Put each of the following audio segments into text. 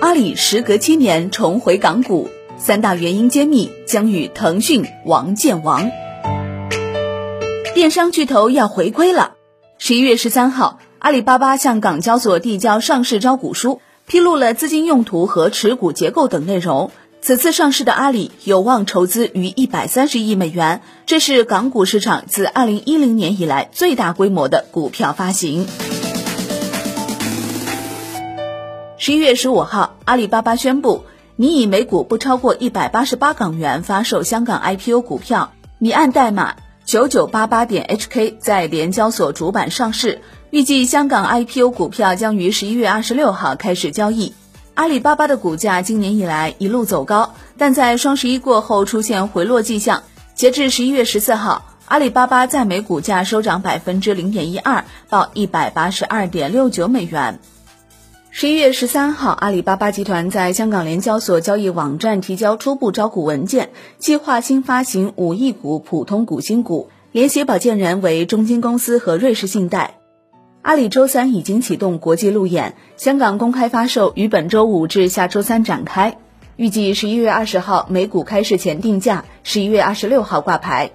阿里时隔七年重回港股，三大原因揭秘，将与腾讯王建王。电商巨头要回归了。十一月十三号，阿里巴巴向港交所递交上市招股书，披露了资金用途和持股结构等内容。此次上市的阿里有望筹资逾一百三十亿美元，这是港股市场自二零一零年以来最大规模的股票发行。十一月十五号，阿里巴巴宣布拟以每股不超过一百八十八港元发售香港 IPO 股票，拟按代码九九八八点 HK 在联交所主板上市。预计香港 IPO 股票将于十一月二十六号开始交易。阿里巴巴的股价今年以来一路走高，但在双十一过后出现回落迹象。截至十一月十四号，阿里巴巴在美股价收涨百分之零点一二，报一百八十二点六九美元。十一月十三号，阿里巴巴集团在香港联交所交易网站提交初步招股文件，计划新发行五亿股普通股新股，联席保荐人为中金公司和瑞士信贷。阿里周三已经启动国际路演，香港公开发售于本周五至下周三展开，预计十一月二十号美股开市前定价，十一月二十六号挂牌。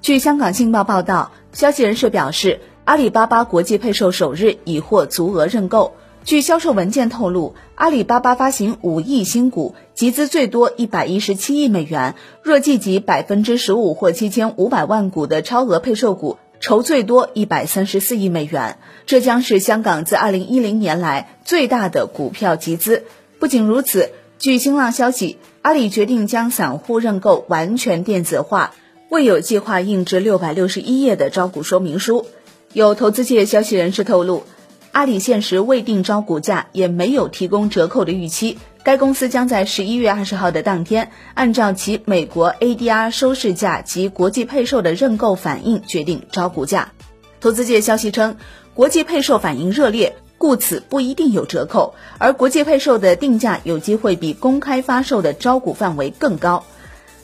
据香港信报报道，消息人士表示，阿里巴巴国际配售首日已获足额认购。据销售文件透露，阿里巴巴发行五亿新股，集资最多一百一十七亿美元。若计及百分之十五或七千五百万股的超额配售股，筹最多一百三十四亿美元。这将是香港自二零一零年来最大的股票集资。不仅如此，据新浪消息，阿里决定将散户认购完全电子化，未有计划印制六百六十一页的招股说明书。有投资界消息人士透露。阿里现时未定招股价，也没有提供折扣的预期。该公司将在十一月二十号的当天，按照其美国 ADR 收市价及国际配售的认购反应决定招股价。投资界消息称，国际配售反应热烈，故此不一定有折扣，而国际配售的定价有机会比公开发售的招股范围更高。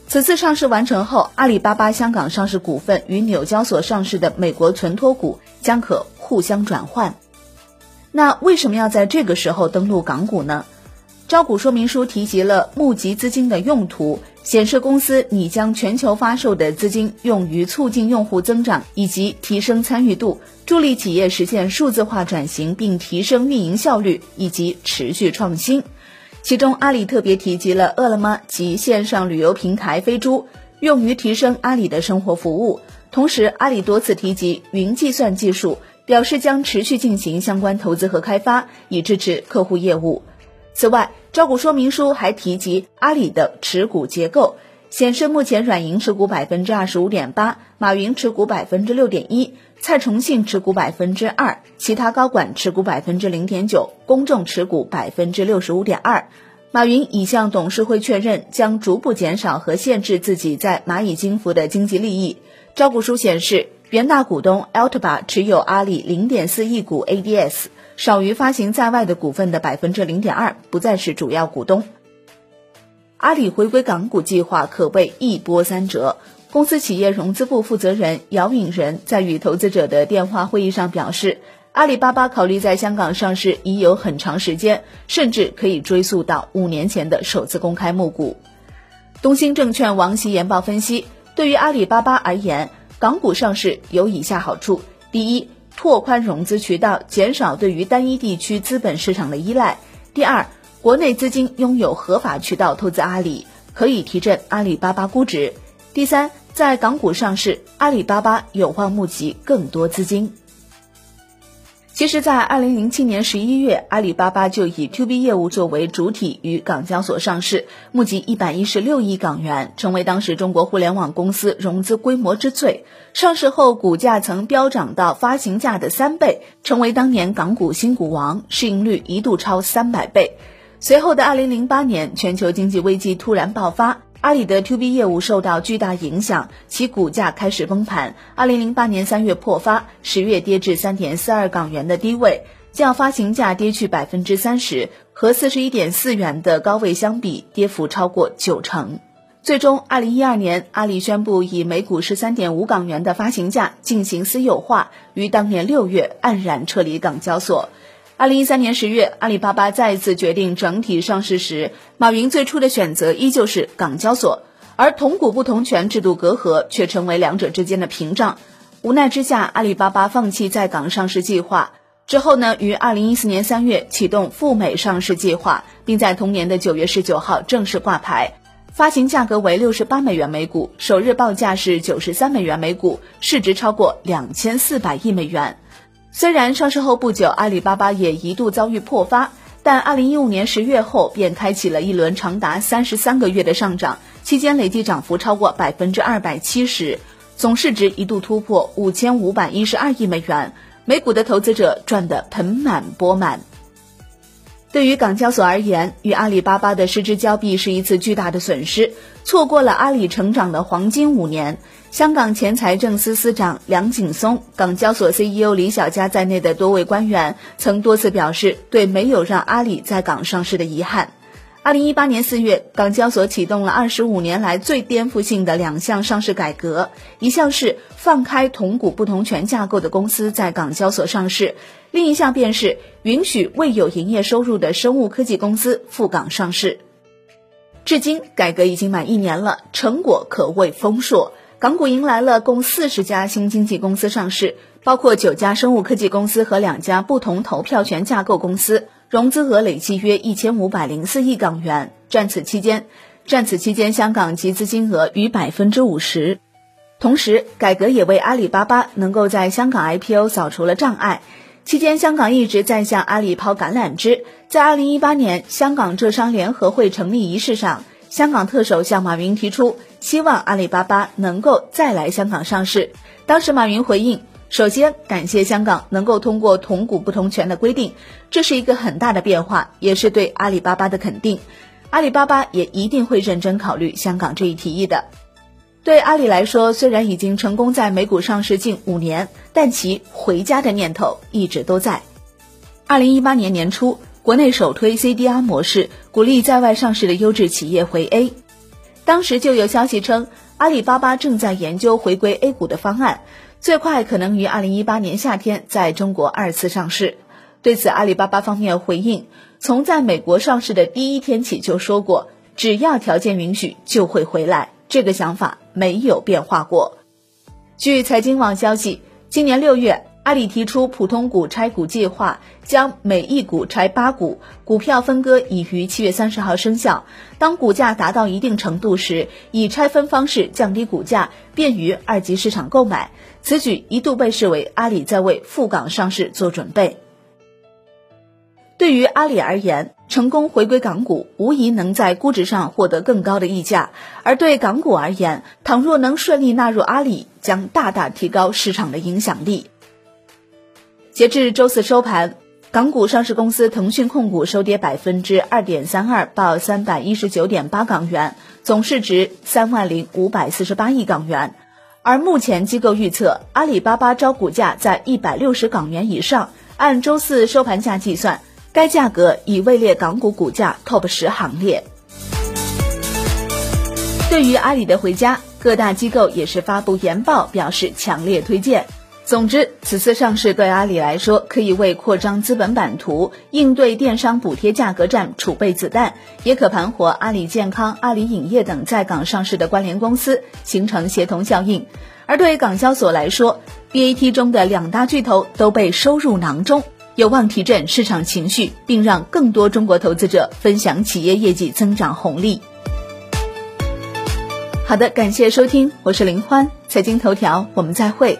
此次上市完成后，阿里巴巴香港上市股份与纽交所上市的美国存托股将可互相转换。那为什么要在这个时候登陆港股呢？招股说明书提及了募集资金的用途，显示公司拟将全球发售的资金用于促进用户增长以及提升参与度，助力企业实现数字化转型并提升运营效率以及持续创新。其中，阿里特别提及了饿了么及线上旅游平台飞猪，用于提升阿里的生活服务。同时，阿里多次提及云计算技术。表示将持续进行相关投资和开发，以支持客户业务。此外，招股说明书还提及阿里的持股结构，显示目前软银持股百分之二十五点八，马云持股百分之六点一，蔡崇信持股百分之二，其他高管持股百分之零点九，公众持股百分之六十五点二。马云已向董事会确认，将逐步减少和限制自己在蚂蚁金服的经济利益。招股书显示。原大股东 Alibaba 持有阿里零点四亿股 ADS，少于发行在外的股份的百分之零点二，不再是主要股东。阿里回归港股计划可谓一波三折。公司企业融资部负责人姚允仁在与投资者的电话会议上表示，阿里巴巴考虑在香港上市已有很长时间，甚至可以追溯到五年前的首次公开募股。东兴证券王琦研报分析，对于阿里巴巴而言。港股上市有以下好处：第一，拓宽融资渠道，减少对于单一地区资本市场的依赖；第二，国内资金拥有合法渠道投资阿里，可以提振阿里巴巴估值；第三，在港股上市，阿里巴巴有望募集更多资金。其实，在二零零七年十一月，阿里巴巴就以 To B 业务作为主体于港交所上市，募集一百一十六亿港元，成为当时中国互联网公司融资规模之最。上市后，股价曾飙涨到发行价的三倍，成为当年港股新股王，市盈率一度超三百倍。随后的二零零八年，全球经济危机突然爆发。阿里的 To B 业务受到巨大影响，其股价开始崩盘。二零零八年三月破发，十月跌至三点四二港元的低位，较发行价跌去百分之三十，和四十一点四元的高位相比，跌幅超过九成。最终，二零一二年，阿里宣布以每股十三点五港元的发行价进行私有化，于当年六月黯然撤离港交所。二零一三年十月，阿里巴巴再次决定整体上市时，马云最初的选择依旧是港交所，而同股不同权制度隔阂却成为两者之间的屏障。无奈之下，阿里巴巴放弃在港上市计划。之后呢，于二零一四年三月启动赴美上市计划，并在同年的九月十九号正式挂牌，发行价格为六十八美元每股，首日报价是九十三美元每股，市值超过两千四百亿美元。虽然上市后不久，阿里巴巴也一度遭遇破发，但二零一五年十月后便开启了一轮长达三十三个月的上涨，期间累计涨幅超过百分之二百七十，总市值一度突破五千五百一十二亿美元，美股的投资者赚得盆满钵满。对于港交所而言，与阿里巴巴的失之交臂是一次巨大的损失，错过了阿里成长的黄金五年。香港前财政司司长梁景松、港交所 CEO 李小加在内的多位官员曾多次表示对没有让阿里在港上市的遗憾。二零一八年四月，港交所启动了二十五年来最颠覆性的两项上市改革，一项是放开同股不同权架构的公司在港交所上市，另一项便是允许未有营业收入的生物科技公司赴港上市。至今，改革已经满一年了，成果可谓丰硕。港股迎来了共四十家新经济公司上市，包括九家生物科技公司和两家不同投票权架构公司。融资额累计约一千五百零四亿港元。占此期间，占此期间，香港集资金额逾百分之五十。同时，改革也为阿里巴巴能够在香港 IPO 扫除了障碍。期间，香港一直在向阿里抛橄榄枝。在二零一八年香港浙商联合会成立仪式上，香港特首向马云提出，希望阿里巴巴能够再来香港上市。当时，马云回应。首先，感谢香港能够通过同股不同权的规定，这是一个很大的变化，也是对阿里巴巴的肯定。阿里巴巴也一定会认真考虑香港这一提议的。对阿里来说，虽然已经成功在美股上市近五年，但其回家的念头一直都在。二零一八年年初，国内首推 CDR 模式，鼓励在外上市的优质企业回 A。当时就有消息称，阿里巴巴正在研究回归 A 股的方案。最快可能于二零一八年夏天在中国二次上市。对此，阿里巴巴方面回应，从在美国上市的第一天起就说过，只要条件允许就会回来，这个想法没有变化过。据财经网消息，今年六月。阿里提出普通股拆股计划，将每一股拆八股，股票分割已于七月三十号生效。当股价达到一定程度时，以拆分方式降低股价，便于二级市场购买。此举一度被视为阿里在为赴港上市做准备。对于阿里而言，成功回归港股，无疑能在估值上获得更高的溢价；而对港股而言，倘若能顺利纳入阿里，将大大提高市场的影响力。截至周四收盘，港股上市公司腾讯控股收跌百分之二点三二，报三百一十九点八港元，总市值三万零五百四十八亿港元。而目前机构预测，阿里巴巴招股价在一百六十港元以上，按周四收盘价计算，该价格已位列港股股价 TOP 十行列。对于阿里的回家，各大机构也是发布研报，表示强烈推荐。总之，此次上市对阿里来说，可以为扩张资本版图、应对电商补贴价格战储备子弹，也可盘活阿里健康、阿里影业等在港上市的关联公司，形成协同效应。而对港交所来说，BAT 中的两大巨头都被收入囊中，有望提振市场情绪，并让更多中国投资者分享企业业绩增长红利。好的，感谢收听，我是林欢，财经头条，我们再会。